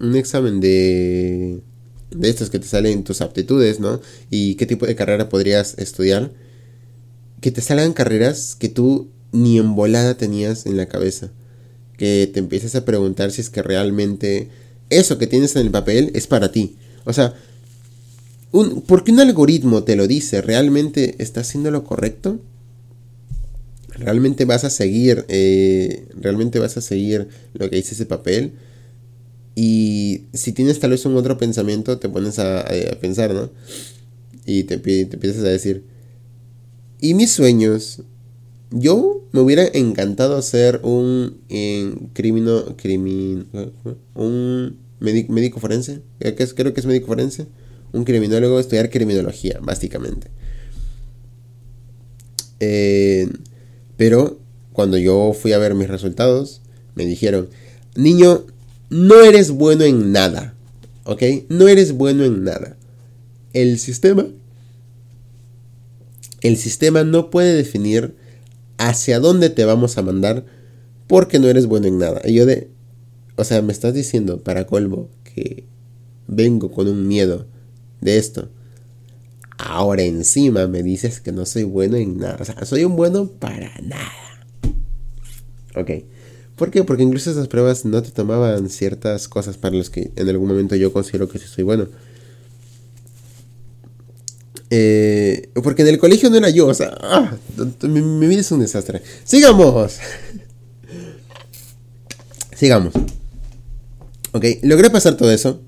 un examen de de estos que te salen tus aptitudes, ¿no? Y qué tipo de carrera podrías estudiar, que te salgan carreras que tú ni en volada tenías en la cabeza, que te empieces a preguntar si es que realmente eso que tienes en el papel es para ti. O sea, un, porque un algoritmo te lo dice, ¿realmente está haciendo lo correcto? realmente vas a seguir, eh, realmente vas a seguir lo que dice ese papel. Y si tienes tal vez un otro pensamiento, te pones a, pensar, ¿no? Y te, te, empiezas a decir, ¿y mis sueños? Yo me hubiera encantado ser un en crimino, crimin, un médico, forense, creo que, es, creo que es médico forense, un criminólogo, estudiar criminología, básicamente. Eh, pero cuando yo fui a ver mis resultados, me dijeron, niño, no eres bueno en nada. ¿Ok? No eres bueno en nada. El sistema... El sistema no puede definir hacia dónde te vamos a mandar porque no eres bueno en nada. Y yo de... O sea, me estás diciendo para colmo que vengo con un miedo de esto. Ahora encima me dices que no soy bueno en nada. O sea, soy un bueno para nada. Ok. ¿Por qué? Porque incluso esas pruebas no te tomaban ciertas cosas para las que en algún momento yo considero que sí soy bueno. Eh, porque en el colegio no era yo, o sea, ah, mi, vida es un desastre. Sigamos. [laughs] Sigamos. Ok, logré pasar todo eso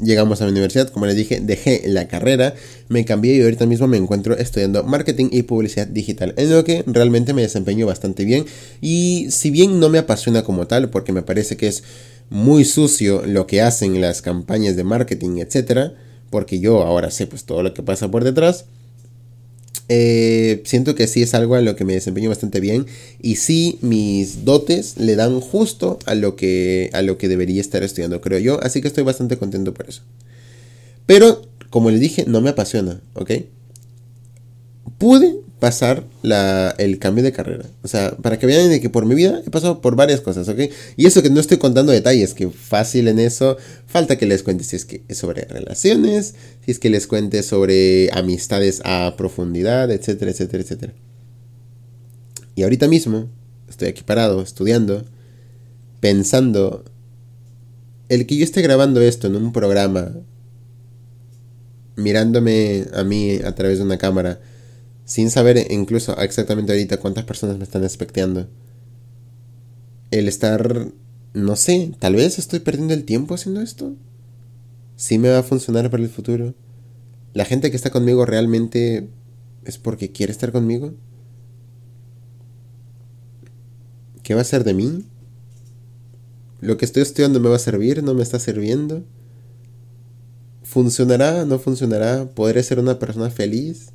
llegamos a la universidad, como les dije, dejé la carrera, me cambié y ahorita mismo me encuentro estudiando marketing y publicidad digital, en lo que realmente me desempeño bastante bien y si bien no me apasiona como tal, porque me parece que es muy sucio lo que hacen las campañas de marketing, etcétera, porque yo ahora sé pues todo lo que pasa por detrás, eh, siento que sí es algo en lo que me desempeño bastante bien y sí mis dotes le dan justo a lo que a lo que debería estar estudiando creo yo así que estoy bastante contento por eso. Pero como les dije no me apasiona ok pude pasar el cambio de carrera. O sea, para que vean de que por mi vida he pasado por varias cosas, ¿ok? Y eso que no estoy contando detalles, que fácil en eso, falta que les cuente si es que es sobre relaciones, si es que les cuente sobre amistades a profundidad, etcétera, etcétera, etcétera. Y ahorita mismo estoy aquí parado, estudiando, pensando, el que yo esté grabando esto en un programa, mirándome a mí a través de una cámara, sin saber incluso exactamente ahorita cuántas personas me están expecteando. El estar, no sé, tal vez estoy perdiendo el tiempo haciendo esto. ¿Sí me va a funcionar para el futuro? ¿La gente que está conmigo realmente es porque quiere estar conmigo? ¿Qué va a ser de mí? ¿Lo que estoy estudiando me va a servir? ¿No me está sirviendo? ¿Funcionará? ¿No funcionará? ¿Podré ser una persona feliz?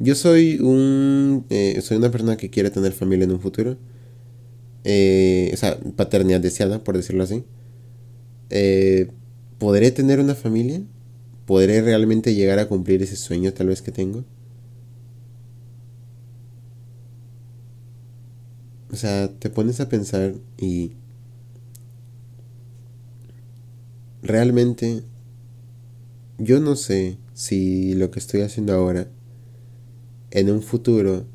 Yo soy un. Eh, soy una persona que quiere tener familia en un futuro. Eh, o sea, paternidad deseada, por decirlo así. Eh, ¿Podré tener una familia? ¿Podré realmente llegar a cumplir ese sueño tal vez que tengo? O sea, te pones a pensar y realmente yo no sé si lo que estoy haciendo ahora en un futuro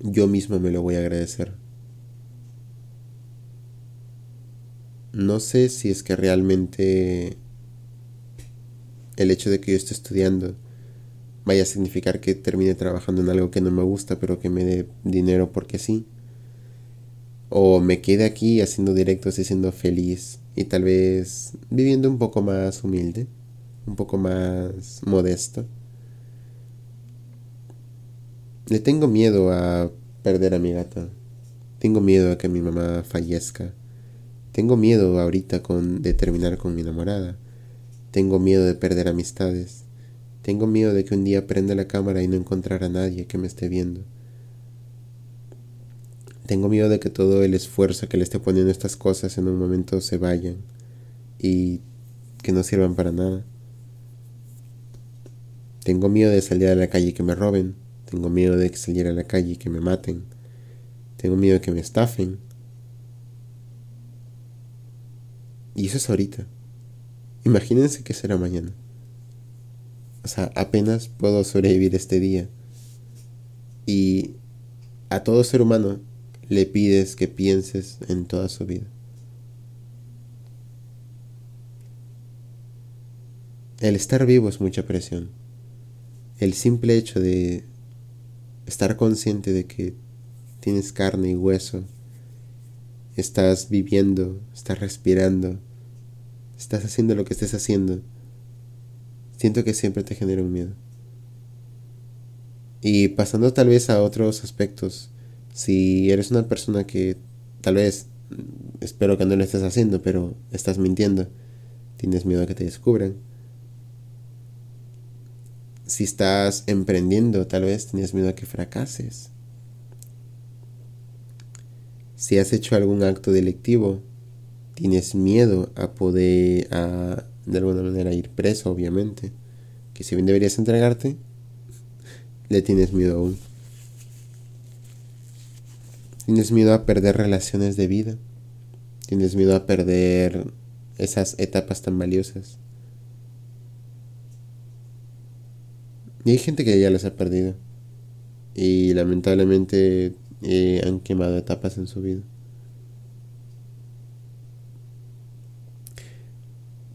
yo mismo me lo voy a agradecer. No sé si es que realmente el hecho de que yo esté estudiando vaya a significar que termine trabajando en algo que no me gusta, pero que me dé dinero porque sí. O me quede aquí haciendo directos y siendo feliz y tal vez viviendo un poco más humilde, un poco más modesto. Le tengo miedo a perder a mi gata. Tengo miedo a que mi mamá fallezca. Tengo miedo ahorita con, de terminar con mi enamorada. Tengo miedo de perder amistades. Tengo miedo de que un día prenda la cámara y no encontrar a nadie que me esté viendo. Tengo miedo de que todo el esfuerzo que le esté poniendo estas cosas en un momento se vayan y que no sirvan para nada. Tengo miedo de salir a la calle y que me roben. Tengo miedo de que salir a la calle y que me maten. Tengo miedo de que me estafen. Y eso es ahorita. Imagínense que será mañana. O sea, apenas puedo sobrevivir este día. Y a todo ser humano le pides que pienses en toda su vida. El estar vivo es mucha presión. El simple hecho de estar consciente de que tienes carne y hueso, estás viviendo, estás respirando, estás haciendo lo que estés haciendo, siento que siempre te genera un miedo. Y pasando tal vez a otros aspectos, si eres una persona que tal vez, espero que no lo estés haciendo, pero estás mintiendo, tienes miedo a que te descubran. Si estás emprendiendo, tal vez tienes miedo a que fracases. Si has hecho algún acto delictivo, tienes miedo a poder, a, de alguna manera, ir preso, obviamente. Que si bien deberías entregarte, le tienes miedo aún. Tienes miedo a perder relaciones de vida. Tienes miedo a perder esas etapas tan valiosas. Y hay gente que ya las ha perdido. Y lamentablemente eh, han quemado etapas en su vida.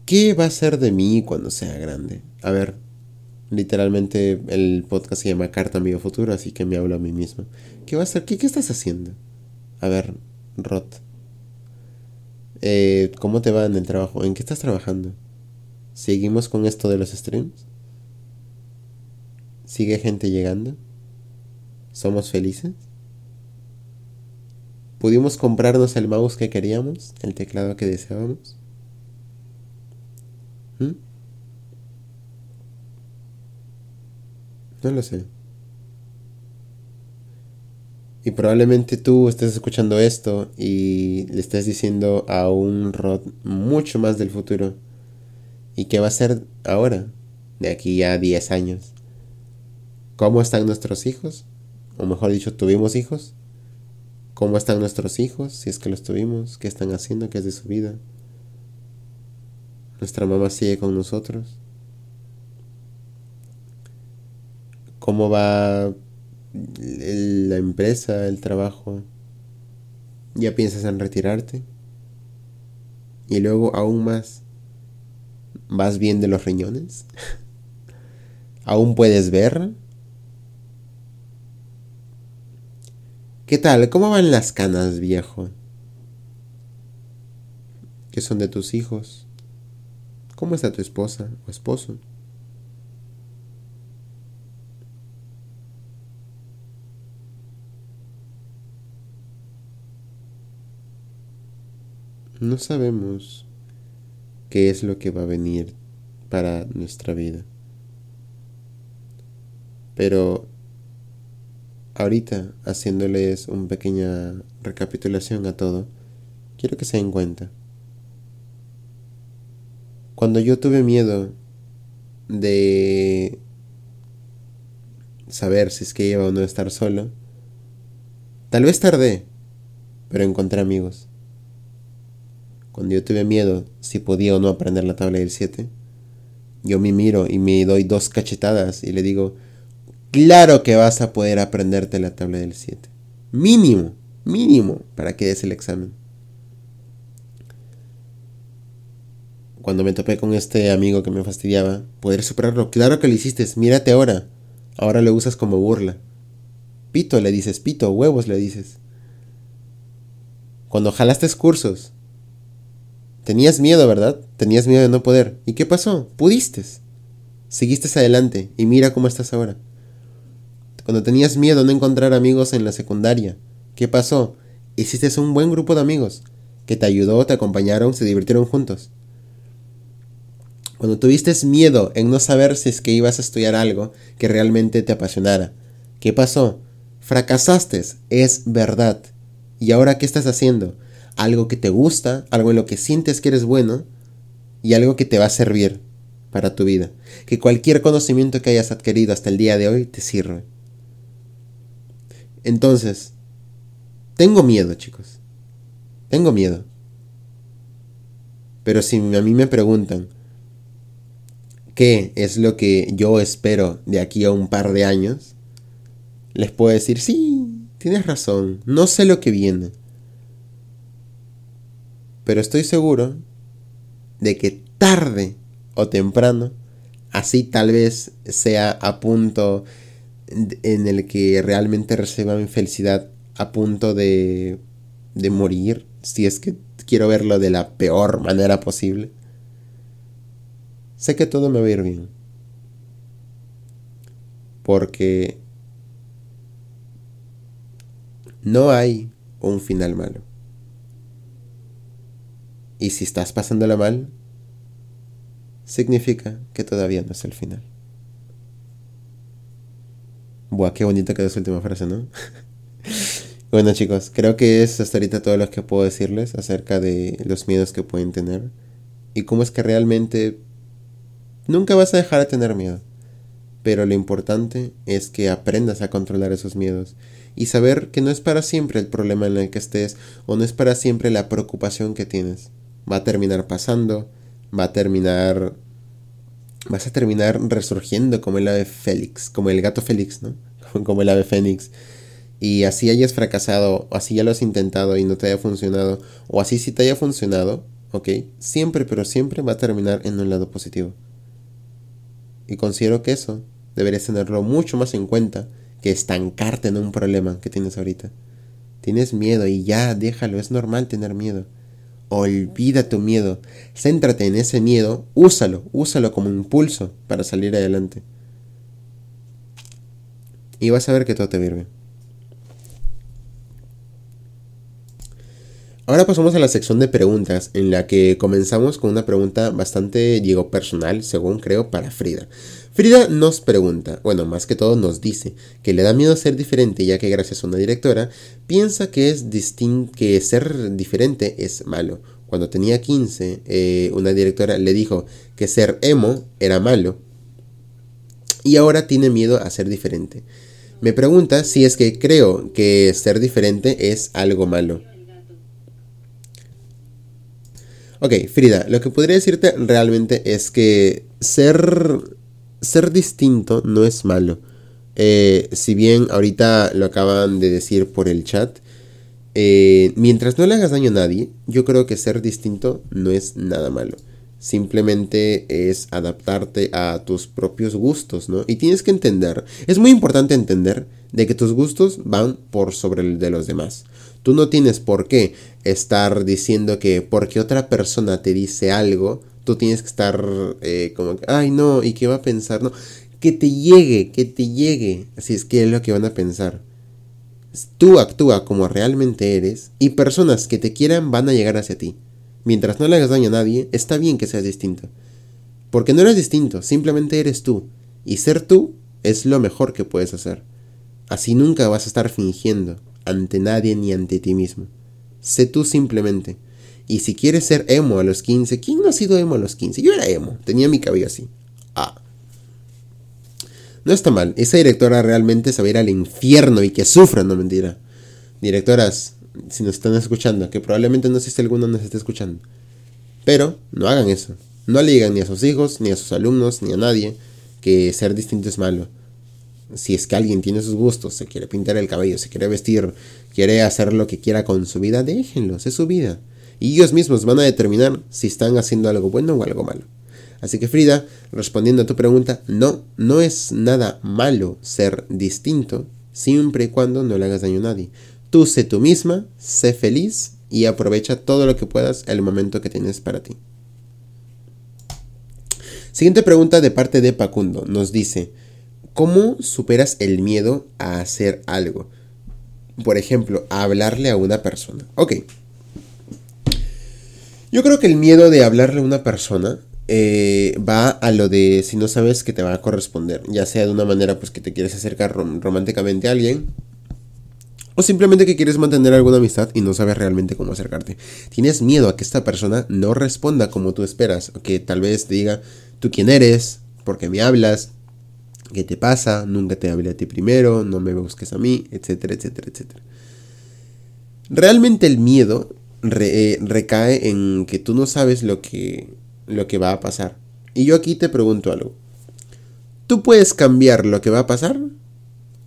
¿Qué va a ser de mí cuando sea grande? A ver, Literalmente el podcast se llama Carta Amigo Futuro, así que me hablo a mí mismo. ¿Qué va a ser? ¿Qué, qué estás haciendo? A ver, Rot. Eh, ¿Cómo te va en el trabajo? ¿En qué estás trabajando? ¿Seguimos con esto de los streams? ¿Sigue gente llegando? ¿Somos felices? ¿Pudimos comprarnos el mouse que queríamos? ¿El teclado que deseábamos? ¿Mm? No lo sé. Y probablemente tú estés escuchando esto y le estés diciendo a un Rod mucho más del futuro. ¿Y qué va a ser ahora? De aquí a 10 años. ¿Cómo están nuestros hijos? O mejor dicho, ¿tuvimos hijos? ¿Cómo están nuestros hijos? Si es que los tuvimos. ¿Qué están haciendo? ¿Qué es de su vida? ¿Nuestra mamá sigue con nosotros? cómo va la empresa, el trabajo. Ya piensas en retirarte. Y luego aún más, ¿vas bien de los riñones? [laughs] ¿Aún puedes ver? ¿Qué tal? ¿Cómo van las canas, viejo? ¿Qué son de tus hijos? ¿Cómo está tu esposa o esposo? No sabemos qué es lo que va a venir para nuestra vida. Pero ahorita haciéndoles una pequeña recapitulación a todo, quiero que se den cuenta. Cuando yo tuve miedo de saber si es que iba o no estar solo, tal vez tardé, pero encontré amigos. Cuando yo tuve miedo si podía o no aprender la tabla del 7, yo me miro y me doy dos cachetadas y le digo, claro que vas a poder aprenderte la tabla del 7. Mínimo, mínimo, para que des el examen. Cuando me topé con este amigo que me fastidiaba, poder superarlo. Claro que lo hiciste, mírate ahora. Ahora lo usas como burla. Pito le dices, pito, huevos le dices. Cuando jalaste cursos, tenías miedo, ¿verdad? Tenías miedo de no poder. ¿Y qué pasó? Pudiste. Seguiste adelante y mira cómo estás ahora. Cuando tenías miedo de no encontrar amigos en la secundaria, ¿qué pasó? Hiciste un buen grupo de amigos que te ayudó, te acompañaron, se divirtieron juntos. Cuando tuviste miedo en no saber si es que ibas a estudiar algo que realmente te apasionara, ¿qué pasó? Fracasaste, es verdad. ¿Y ahora qué estás haciendo? Algo que te gusta, algo en lo que sientes que eres bueno y algo que te va a servir para tu vida. Que cualquier conocimiento que hayas adquirido hasta el día de hoy te sirve. Entonces, tengo miedo, chicos. Tengo miedo. Pero si a mí me preguntan, qué es lo que yo espero de aquí a un par de años, les puedo decir, sí, tienes razón, no sé lo que viene. Pero estoy seguro de que tarde o temprano, así tal vez sea a punto en el que realmente reciba mi felicidad, a punto de, de morir, si es que quiero verlo de la peor manera posible sé que todo me va a ir bien. Porque no hay un final malo. Y si estás pasándola mal, significa que todavía no es el final. Buah, qué bonita quedó esa última frase, ¿no? [laughs] bueno chicos, creo que es hasta ahorita todo lo que puedo decirles acerca de los miedos que pueden tener y cómo es que realmente Nunca vas a dejar de tener miedo, pero lo importante es que aprendas a controlar esos miedos y saber que no es para siempre el problema en el que estés o no es para siempre la preocupación que tienes. Va a terminar pasando, va a terminar... Vas a terminar resurgiendo como el ave Félix, como el gato Félix, ¿no? [laughs] Como el ave Fénix. Y así hayas fracasado, o así ya lo has intentado y no te haya funcionado, o así sí te haya funcionado, ¿ok? Siempre, pero siempre va a terminar en un lado positivo. Y considero que eso deberías tenerlo mucho más en cuenta que estancarte en un problema que tienes ahorita. Tienes miedo y ya déjalo, es normal tener miedo. Olvida tu miedo, céntrate en ese miedo, úsalo, úsalo como impulso para salir adelante. Y vas a ver que todo te va Ahora pasamos a la sección de preguntas, en la que comenzamos con una pregunta bastante, digo, personal, según creo, para Frida. Frida nos pregunta, bueno, más que todo nos dice, que le da miedo ser diferente, ya que gracias a una directora, piensa que, es que ser diferente es malo. Cuando tenía 15, eh, una directora le dijo que ser emo era malo, y ahora tiene miedo a ser diferente. Me pregunta si es que creo que ser diferente es algo malo. Ok, Frida, lo que podría decirte realmente es que ser, ser distinto no es malo. Eh, si bien ahorita lo acaban de decir por el chat, eh, mientras no le hagas daño a nadie, yo creo que ser distinto no es nada malo. Simplemente es adaptarte a tus propios gustos, ¿no? Y tienes que entender, es muy importante entender de que tus gustos van por sobre el de los demás. Tú no tienes por qué estar diciendo que porque otra persona te dice algo, tú tienes que estar eh, como ay no, ¿y qué va a pensar? No, que te llegue, que te llegue. Así es que es lo que van a pensar. Tú actúa como realmente eres y personas que te quieran van a llegar hacia ti. Mientras no le hagas daño a nadie, está bien que seas distinto. Porque no eres distinto, simplemente eres tú. Y ser tú es lo mejor que puedes hacer. Así nunca vas a estar fingiendo ante nadie ni ante ti mismo. Sé tú simplemente. Y si quieres ser emo a los 15, ¿quién no ha sido emo a los 15? Yo era emo, tenía mi cabello así. Ah. No está mal, esa directora realmente se va a ir al infierno y que sufra, no mentira. Directoras, si nos están escuchando, que probablemente no sé si alguno nos esté escuchando. Pero no hagan eso. No le digan ni a sus hijos, ni a sus alumnos, ni a nadie que ser distinto es malo. Si es que alguien tiene sus gustos, se quiere pintar el cabello, se quiere vestir, quiere hacer lo que quiera con su vida, déjenlos, es su vida. Y ellos mismos van a determinar si están haciendo algo bueno o algo malo. Así que Frida, respondiendo a tu pregunta, no, no es nada malo ser distinto, siempre y cuando no le hagas daño a nadie. Tú sé tú misma, sé feliz y aprovecha todo lo que puedas el momento que tienes para ti. Siguiente pregunta de parte de Pacundo. Nos dice, ¿cómo superas el miedo a hacer algo? Por ejemplo, a hablarle a una persona. Ok. Yo creo que el miedo de hablarle a una persona eh, va a lo de si no sabes que te va a corresponder, ya sea de una manera pues que te quieres acercar románticamente a alguien o simplemente que quieres mantener alguna amistad y no sabes realmente cómo acercarte. Tienes miedo a que esta persona no responda como tú esperas, o que tal vez te diga tú quién eres, por qué me hablas, qué te pasa, nunca te hablé a ti primero, no me busques a mí, etcétera, etcétera, etcétera. Realmente el miedo eh, recae en que tú no sabes lo que lo que va a pasar. Y yo aquí te pregunto algo. ¿Tú puedes cambiar lo que va a pasar?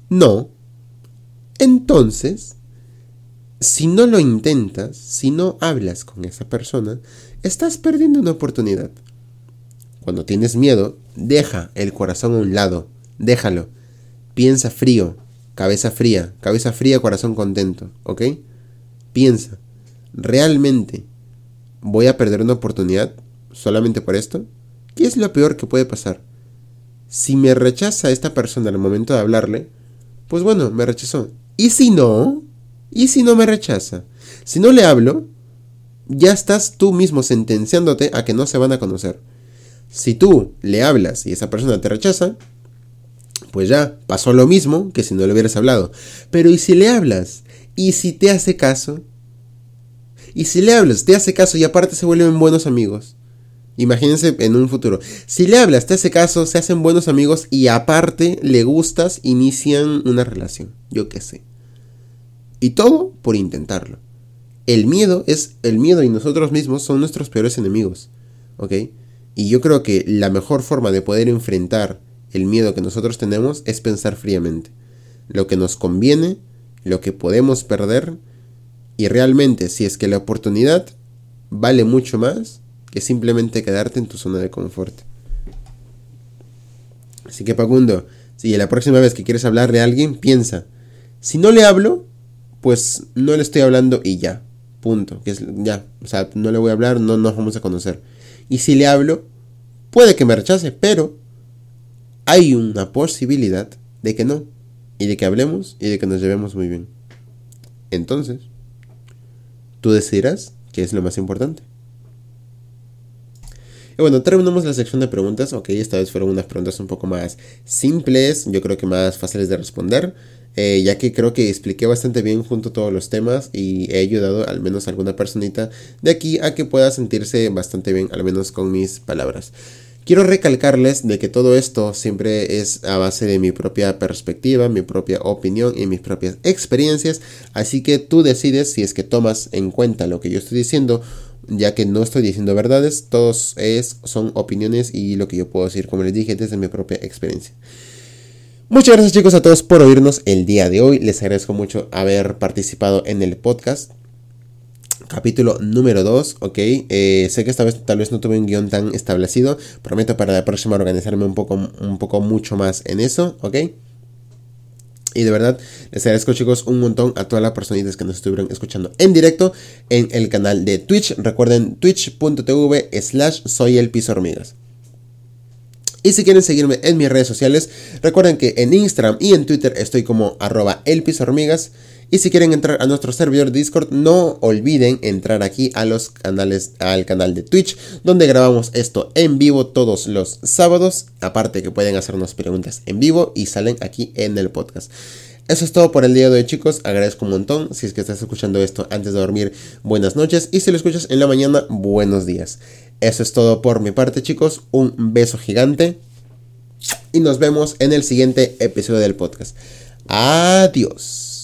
No. Entonces, si no lo intentas, si no hablas con esa persona, estás perdiendo una oportunidad. Cuando tienes miedo, deja el corazón a un lado, déjalo. Piensa frío, cabeza fría, cabeza fría, corazón contento, ¿ok? Piensa, ¿realmente voy a perder una oportunidad? solamente por esto? ¿Qué es lo peor que puede pasar? Si me rechaza esta persona al momento de hablarle, pues bueno, me rechazó. ¿Y si no? ¿Y si no me rechaza? Si no le hablo, ya estás tú mismo sentenciándote a que no se van a conocer. Si tú le hablas y esa persona te rechaza, pues ya pasó lo mismo que si no le hubieras hablado. Pero ¿y si le hablas? ¿Y si te hace caso? ¿Y si le hablas, te hace caso y aparte se vuelven buenos amigos? Imagínense en un futuro. Si le hablas, te hace caso, se hacen buenos amigos y aparte le gustas, inician una relación. Yo qué sé. Y todo por intentarlo. El miedo es el miedo y nosotros mismos son nuestros peores enemigos. ¿Ok? Y yo creo que la mejor forma de poder enfrentar el miedo que nosotros tenemos es pensar fríamente. Lo que nos conviene, lo que podemos perder y realmente si es que la oportunidad vale mucho más que simplemente quedarte en tu zona de confort. Así que Pacundo, si la próxima vez que quieres hablarle a alguien, piensa, si no le hablo, pues no le estoy hablando y ya, punto, que ya, o sea, no le voy a hablar, no nos vamos a conocer. Y si le hablo, puede que me rechace, pero hay una posibilidad de que no, y de que hablemos y de que nos llevemos muy bien. Entonces, tú decidirás qué es lo más importante. Y bueno, terminamos la sección de preguntas. Ok, esta vez fueron unas preguntas un poco más simples, yo creo que más fáciles de responder. Eh, ya que creo que expliqué bastante bien junto a todos los temas y he ayudado al menos a alguna personita de aquí a que pueda sentirse bastante bien, al menos con mis palabras. Quiero recalcarles de que todo esto siempre es a base de mi propia perspectiva, mi propia opinión y mis propias experiencias, así que tú decides si es que tomas en cuenta lo que yo estoy diciendo ya que no estoy diciendo verdades, todos es, son opiniones y lo que yo puedo decir, como les dije, desde mi propia experiencia. Muchas gracias chicos a todos por oírnos el día de hoy. Les agradezco mucho haber participado en el podcast. Capítulo número 2, ok. Eh, sé que esta vez tal vez no tuve un guion tan establecido. Prometo para la próxima organizarme un poco, un poco mucho más en eso, ok. Y de verdad, les agradezco chicos un montón a todas las personitas que nos estuvieron escuchando en directo en el canal de Twitch. Recuerden twitch.tv slash soy el. Y si quieren seguirme en mis redes sociales, recuerden que en Instagram y en Twitter estoy como arroba el. Y si quieren entrar a nuestro servidor Discord, no olviden entrar aquí a los canales, al canal de Twitch, donde grabamos esto en vivo todos los sábados. Aparte que pueden hacernos preguntas en vivo y salen aquí en el podcast. Eso es todo por el día de hoy, chicos. Agradezco un montón. Si es que estás escuchando esto antes de dormir, buenas noches. Y si lo escuchas en la mañana, buenos días. Eso es todo por mi parte, chicos. Un beso gigante. Y nos vemos en el siguiente episodio del podcast. Adiós.